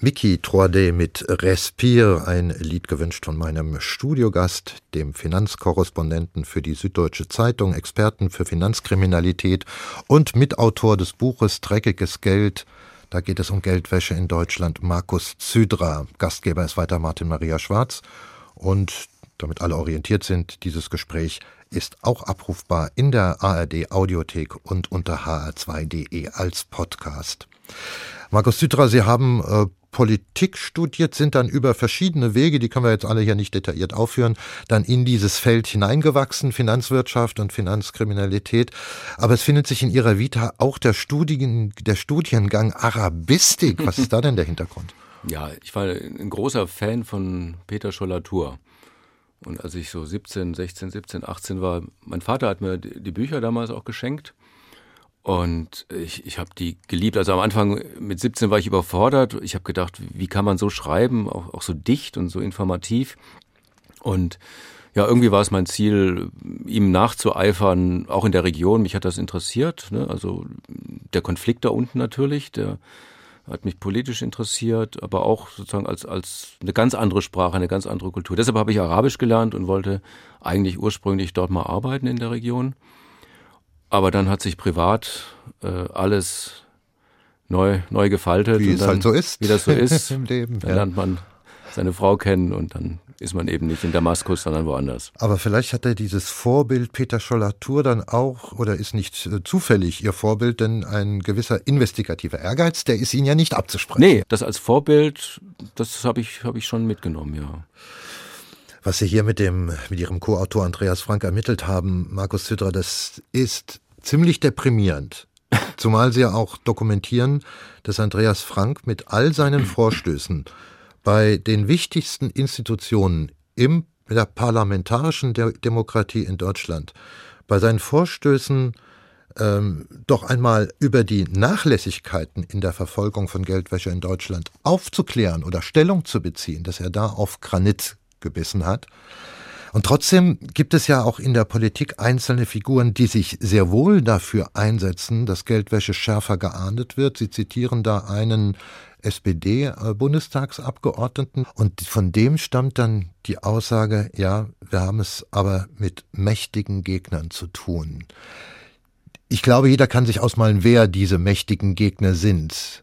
Mickey 3D mit Respire, ein Lied gewünscht von meinem Studiogast, dem Finanzkorrespondenten für die Süddeutsche Zeitung, Experten für Finanzkriminalität und Mitautor des Buches Dreckiges Geld. Da geht es um Geldwäsche in Deutschland, Markus Zydra. Gastgeber ist weiter Martin Maria Schwarz. Und damit alle orientiert sind, dieses Gespräch ist auch abrufbar in der ARD Audiothek und unter hr2.de als Podcast. Markus Zydra, Sie haben äh, Politik studiert, sind dann über verschiedene Wege, die können wir jetzt alle hier nicht detailliert aufführen, dann in dieses Feld hineingewachsen, Finanzwirtschaft und Finanzkriminalität. Aber es findet sich in Ihrer Vita auch der, Studien, der Studiengang Arabistik. Was ist da denn der Hintergrund? Ja, ich war ein großer Fan von Peter Schollatur. Und als ich so 17, 16, 17, 18 war, mein Vater hat mir die Bücher damals auch geschenkt. Und ich, ich habe die geliebt. Also am Anfang mit 17 war ich überfordert. Ich habe gedacht, wie kann man so schreiben, auch, auch so dicht und so informativ. Und ja, irgendwie war es mein Ziel, ihm nachzueifern, auch in der Region. Mich hat das interessiert. Ne? Also der Konflikt da unten natürlich, der hat mich politisch interessiert, aber auch sozusagen als, als eine ganz andere Sprache, eine ganz andere Kultur. Deshalb habe ich Arabisch gelernt und wollte eigentlich ursprünglich dort mal arbeiten in der Region. Aber dann hat sich privat äh, alles neu, neu gefaltet. Wie es dann, halt so ist. Wie das so ist. Im Leben. Dann ja. lernt man seine Frau kennen und dann ist man eben nicht in Damaskus, sondern woanders. Aber vielleicht hat er dieses Vorbild Peter Schollatur dann auch, oder ist nicht äh, zufällig Ihr Vorbild, denn ein gewisser investigativer Ehrgeiz, der ist Ihnen ja nicht abzusprechen. Nee, das als Vorbild, das habe ich, hab ich schon mitgenommen, ja. Was Sie hier mit dem, mit Ihrem Co-Autor Andreas Frank ermittelt haben, Markus Züdra, das ist ziemlich deprimierend. Zumal Sie ja auch dokumentieren, dass Andreas Frank mit all seinen Vorstößen bei den wichtigsten Institutionen im der parlamentarischen De Demokratie in Deutschland, bei seinen Vorstößen ähm, doch einmal über die Nachlässigkeiten in der Verfolgung von Geldwäsche in Deutschland aufzuklären oder Stellung zu beziehen, dass er da auf Granit gebissen hat. Und trotzdem gibt es ja auch in der Politik einzelne Figuren, die sich sehr wohl dafür einsetzen, dass Geldwäsche schärfer geahndet wird. Sie zitieren da einen SPD-Bundestagsabgeordneten und von dem stammt dann die Aussage, ja, wir haben es aber mit mächtigen Gegnern zu tun. Ich glaube, jeder kann sich ausmalen, wer diese mächtigen Gegner sind.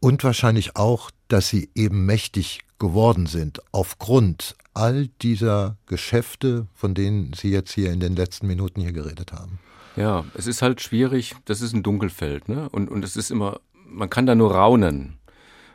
Und wahrscheinlich auch, dass sie eben mächtig geworden sind, aufgrund all dieser Geschäfte, von denen Sie jetzt hier in den letzten Minuten hier geredet haben. Ja, es ist halt schwierig, das ist ein Dunkelfeld, ne? Und, und es ist immer, man kann da nur raunen.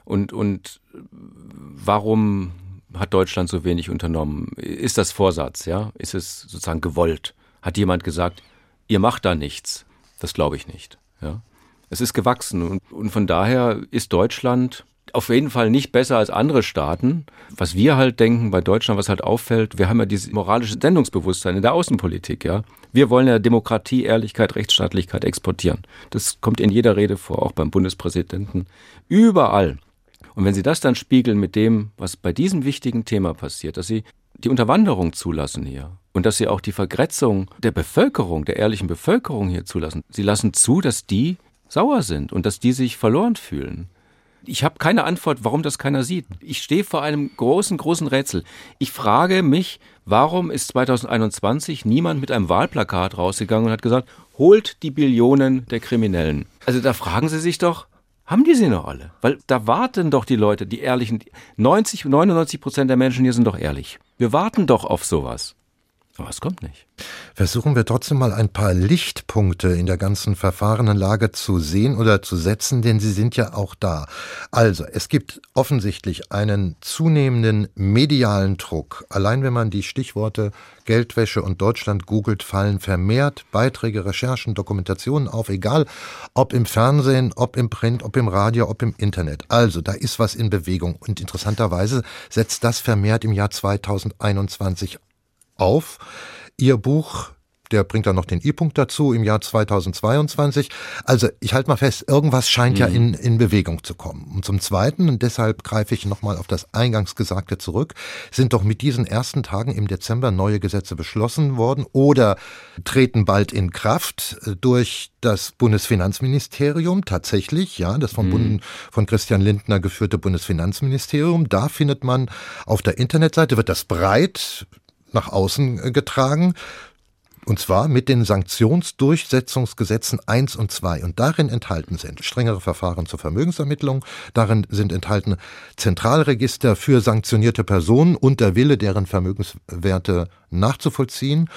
Und, und warum hat Deutschland so wenig unternommen? Ist das Vorsatz, ja? Ist es sozusagen gewollt? Hat jemand gesagt, ihr macht da nichts? Das glaube ich nicht, ja? Es ist gewachsen und, und von daher ist Deutschland auf jeden Fall nicht besser als andere Staaten. Was wir halt denken bei Deutschland, was halt auffällt, wir haben ja dieses moralische Sendungsbewusstsein in der Außenpolitik, ja. Wir wollen ja Demokratie, Ehrlichkeit, Rechtsstaatlichkeit exportieren. Das kommt in jeder Rede vor, auch beim Bundespräsidenten. Überall. Und wenn Sie das dann spiegeln mit dem, was bei diesem wichtigen Thema passiert, dass Sie die Unterwanderung zulassen hier und dass Sie auch die Vergrätzung der Bevölkerung, der ehrlichen Bevölkerung hier zulassen. Sie lassen zu, dass die sauer sind und dass die sich verloren fühlen. Ich habe keine Antwort, warum das keiner sieht. Ich stehe vor einem großen, großen Rätsel. Ich frage mich, warum ist 2021 niemand mit einem Wahlplakat rausgegangen und hat gesagt, holt die Billionen der Kriminellen. Also da fragen Sie sich doch, haben die sie noch alle? Weil da warten doch die Leute, die ehrlichen, 90, 99 Prozent der Menschen hier sind doch ehrlich. Wir warten doch auf sowas. Aber es kommt nicht. Versuchen wir trotzdem mal ein paar Lichtpunkte in der ganzen verfahrenen Lage zu sehen oder zu setzen, denn sie sind ja auch da. Also, es gibt offensichtlich einen zunehmenden medialen Druck. Allein wenn man die Stichworte Geldwäsche und Deutschland googelt, fallen vermehrt Beiträge, Recherchen, Dokumentationen auf, egal ob im Fernsehen, ob im Print, ob im Radio, ob im Internet. Also, da ist was in Bewegung. Und interessanterweise setzt das vermehrt im Jahr 2021 auf. Ihr Buch der bringt dann noch den I-Punkt dazu im Jahr 2022. Also ich halte mal fest, irgendwas scheint mhm. ja in, in Bewegung zu kommen. Und zum Zweiten, und deshalb greife ich nochmal auf das Eingangsgesagte zurück, sind doch mit diesen ersten Tagen im Dezember neue Gesetze beschlossen worden oder treten bald in Kraft durch das Bundesfinanzministerium tatsächlich, ja, das von, mhm. Bund, von Christian Lindner geführte Bundesfinanzministerium. Da findet man auf der Internetseite, wird das breit nach außen äh, getragen. Und zwar mit den Sanktionsdurchsetzungsgesetzen 1 und 2. Und darin enthalten sind strengere Verfahren zur Vermögensermittlung, darin sind enthalten Zentralregister für sanktionierte Personen und der Wille, deren Vermögenswerte nachzuvollziehen.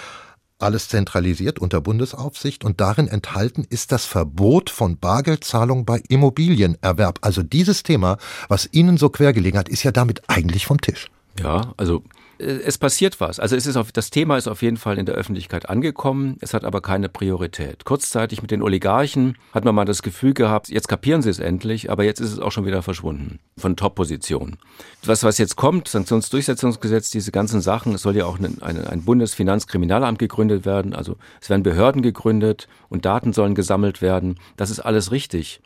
Alles zentralisiert unter Bundesaufsicht und darin enthalten ist das Verbot von Bargeldzahlung bei Immobilienerwerb. Also dieses Thema, was Ihnen so quer gelegen hat, ist ja damit eigentlich vom Tisch. Ja, also äh, es passiert was. Also es ist auf, das Thema ist auf jeden Fall in der Öffentlichkeit angekommen. Es hat aber keine Priorität. Kurzzeitig mit den Oligarchen hat man mal das Gefühl gehabt, jetzt kapieren sie es endlich, aber jetzt ist es auch schon wieder verschwunden von Top-Positionen. Was, was jetzt kommt, Sanktionsdurchsetzungsgesetz, diese ganzen Sachen, es soll ja auch eine, eine, ein Bundesfinanzkriminalamt gegründet werden. Also es werden Behörden gegründet und Daten sollen gesammelt werden. Das ist alles richtig.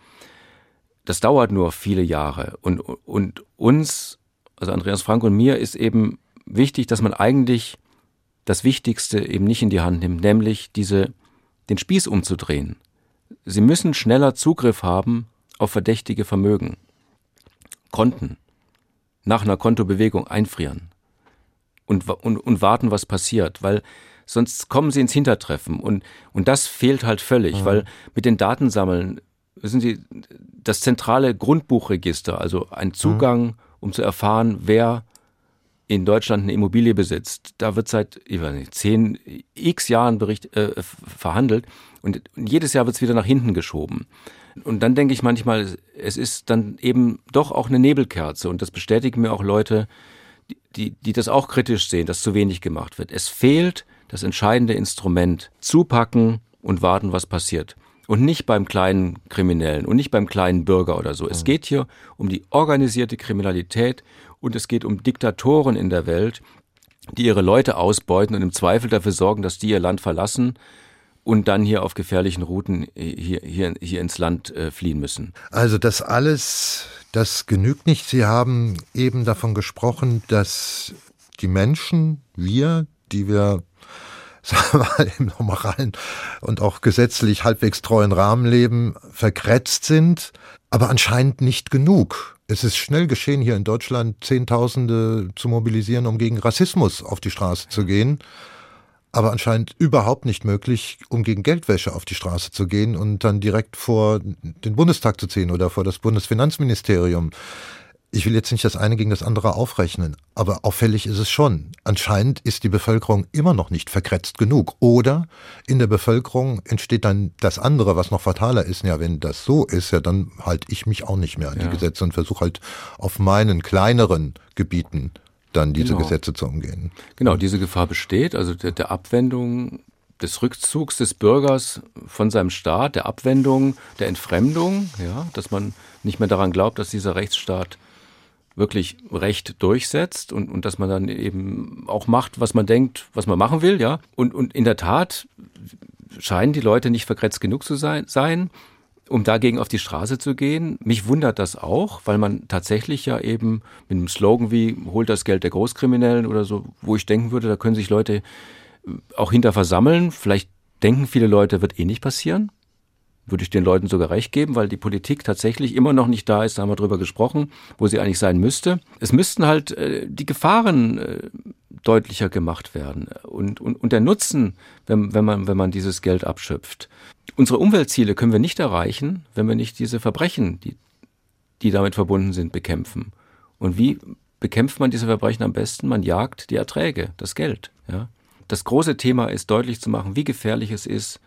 Das dauert nur viele Jahre. Und, und uns, also Andreas Frank und mir, ist eben wichtig, dass man eigentlich das Wichtigste eben nicht in die Hand nimmt, nämlich diese, den Spieß umzudrehen. Sie müssen schneller Zugriff haben auf verdächtige Vermögen. Konten. Nach einer Kontobewegung einfrieren. Und, und, und warten, was passiert, weil sonst kommen sie ins Hintertreffen. Und, und das fehlt halt völlig, mhm. weil mit den Datensammeln, wissen Sie, das zentrale Grundbuchregister, also ein Zugang, mhm. Um zu erfahren, wer in Deutschland eine Immobilie besitzt, da wird seit ich weiß nicht, zehn x Jahren Bericht, äh, verhandelt und, jedes Jahr wird es wieder nach hinten geschoben. Und dann denke ich manchmal, es ist dann eben doch auch eine Nebelkerze und das bestätigen mir auch Leute, die, die das auch kritisch sehen, dass zu wenig gemacht wird. Es fehlt das entscheidende Instrument, zupacken und warten, was passiert. Und nicht beim kleinen Kriminellen und nicht beim kleinen Bürger oder so. Es mhm. geht hier um die organisierte Kriminalität und es geht um Diktatoren in der Welt, die ihre Leute ausbeuten und im Zweifel dafür sorgen, dass die ihr Land verlassen und dann hier auf gefährlichen Routen hier, hier, hier ins Land äh, fliehen müssen. Also das alles, das genügt nicht. Sie haben eben davon gesprochen, dass die Menschen, wir, die wir sagen wir mal, im normalen und auch gesetzlich halbwegs treuen Rahmen leben, verkretzt sind, aber anscheinend nicht genug. Es ist schnell geschehen, hier in Deutschland Zehntausende zu mobilisieren, um gegen Rassismus auf die Straße zu gehen aber anscheinend überhaupt nicht möglich, um gegen Geldwäsche auf die Straße zu gehen und dann direkt vor den Bundestag zu ziehen oder vor das Bundesfinanzministerium. Ich will jetzt nicht das eine gegen das andere aufrechnen, aber auffällig ist es schon. Anscheinend ist die Bevölkerung immer noch nicht verkretzt genug. Oder in der Bevölkerung entsteht dann das andere, was noch fataler ist. Ja, wenn das so ist, ja, dann halte ich mich auch nicht mehr an die Gesetze und versuche halt auf meinen kleineren Gebieten dann diese genau. Gesetze zu umgehen. Genau, diese Gefahr besteht, also der, der Abwendung des Rückzugs des Bürgers von seinem Staat, der Abwendung, der Entfremdung, ja, dass man nicht mehr daran glaubt, dass dieser Rechtsstaat wirklich Recht durchsetzt und, und dass man dann eben auch macht, was man denkt, was man machen will, ja. Und, und in der Tat scheinen die Leute nicht verkretzt genug zu sein, sein um dagegen auf die Straße zu gehen. Mich wundert das auch, weil man tatsächlich ja eben mit einem Slogan wie holt das Geld der Großkriminellen oder so, wo ich denken würde, da können sich Leute auch hinter versammeln. Vielleicht denken viele Leute, wird eh nicht passieren. Würde ich den Leuten sogar recht geben, weil die Politik tatsächlich immer noch nicht da ist, da haben wir drüber gesprochen, wo sie eigentlich sein müsste. Es müssten halt äh, die Gefahren äh, deutlicher gemacht werden und, und, und der Nutzen, wenn, wenn, man, wenn man dieses Geld abschöpft. Unsere Umweltziele können wir nicht erreichen, wenn wir nicht diese Verbrechen, die, die damit verbunden sind, bekämpfen. Und wie bekämpft man diese Verbrechen am besten? Man jagt die Erträge, das Geld. Ja? Das große Thema ist deutlich zu machen, wie gefährlich es ist,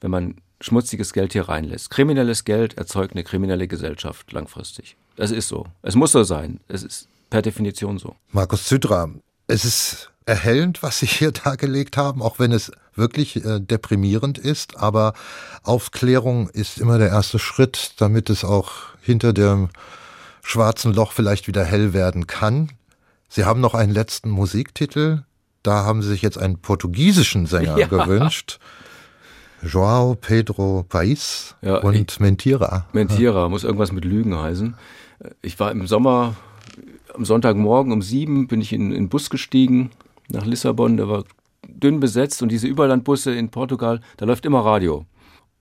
wenn man schmutziges Geld hier reinlässt. Kriminelles Geld erzeugt eine kriminelle Gesellschaft langfristig. Das ist so. Es muss so sein. Es ist per Definition so. Markus Zydra, es ist erhellend, was Sie hier dargelegt haben, auch wenn es wirklich äh, deprimierend ist. Aber Aufklärung ist immer der erste Schritt, damit es auch hinter dem schwarzen Loch vielleicht wieder hell werden kann. Sie haben noch einen letzten Musiktitel. Da haben Sie sich jetzt einen portugiesischen Sänger ja. gewünscht. Joao Pedro Pais ja, und ich, Mentira. Mentira, muss irgendwas mit Lügen heißen. Ich war im Sommer am Sonntagmorgen um sieben bin ich in, in Bus gestiegen nach Lissabon. Der war dünn besetzt und diese Überlandbusse in Portugal, da läuft immer Radio.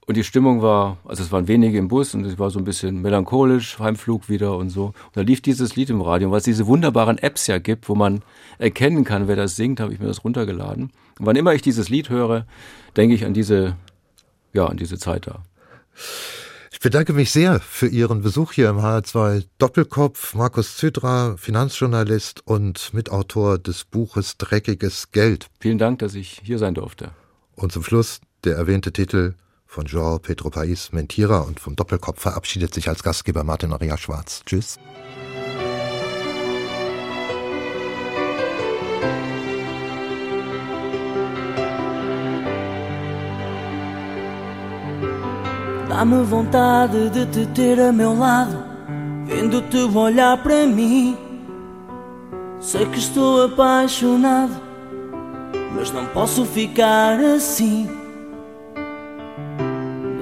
Und die Stimmung war, also es waren wenige im Bus und es war so ein bisschen melancholisch, Heimflug wieder und so. Und da lief dieses Lied im Radio. Und weil es diese wunderbaren Apps ja gibt, wo man erkennen kann, wer das singt, habe ich mir das runtergeladen. Und wann immer ich dieses Lied höre, denke ich an diese, ja, an diese Zeit da. Ich bedanke mich sehr für Ihren Besuch hier im HR2 Doppelkopf. Markus Zydra, Finanzjournalist und Mitautor des Buches Dreckiges Geld. Vielen Dank, dass ich hier sein durfte. Und zum Schluss der erwähnte Titel von Jean Pedro Pais Mentira und vom Doppelkopf verabschiedet sich als Gastgeber Martin Maria Schwarz. Tschüss. Dá-me vontade de te ter a meu lado, vendo-te olhar para mim. Sei que estou apaixonado, mas não posso ficar assim.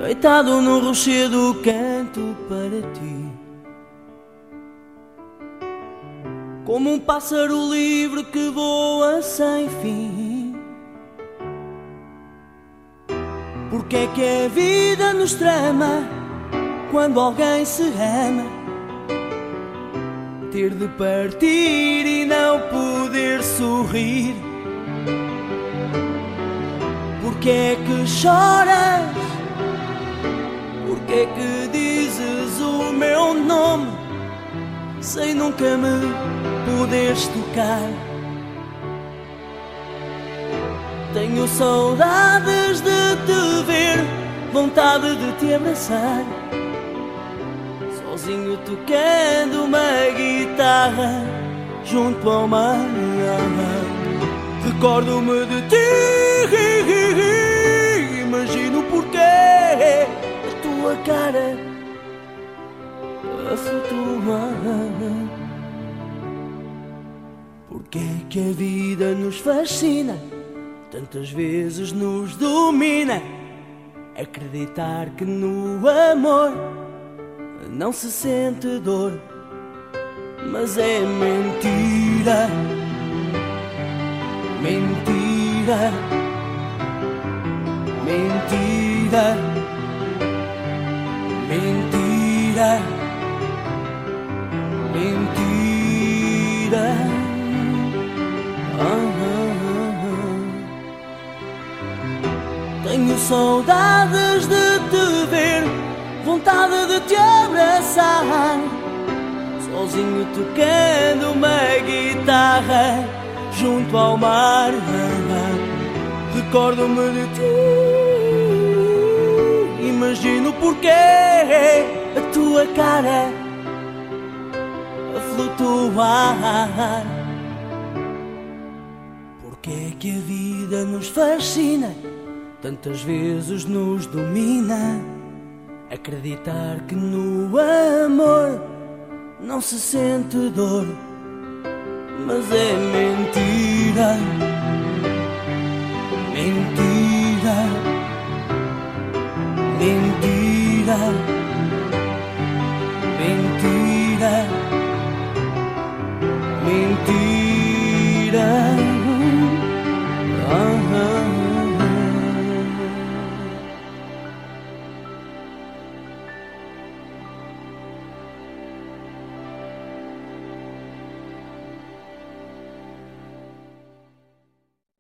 Deitado no rochedo, canto para ti. Como um pássaro livre que voa sem fim. Porque é que a vida nos trama quando alguém se ama? Ter de partir e não poder sorrir. Porque é que choras? Porque é que dizes o meu nome sem nunca me poderes tocar? Tenho saudades de te ver, vontade de te abraçar. Sozinho tocando uma guitarra junto ao mar. Recordo-me de ti, imagino porquê a tua cara a flutuar. Porque é que a vida nos fascina, tantas vezes nos domina. Acreditar que no amor não se sente dor, mas é mentira, mentira, mentira, mentira, mentira. Saudades de te ver, vontade de te abraçar. Sozinho tocando uma guitarra junto ao mar. Recordo-me de ti, imagino porquê a tua cara a flutuar. Porque é que a vida nos fascina, tantas vezes nos domina. Acreditar que no amor não se sente dor, mas é mentira. Mentira.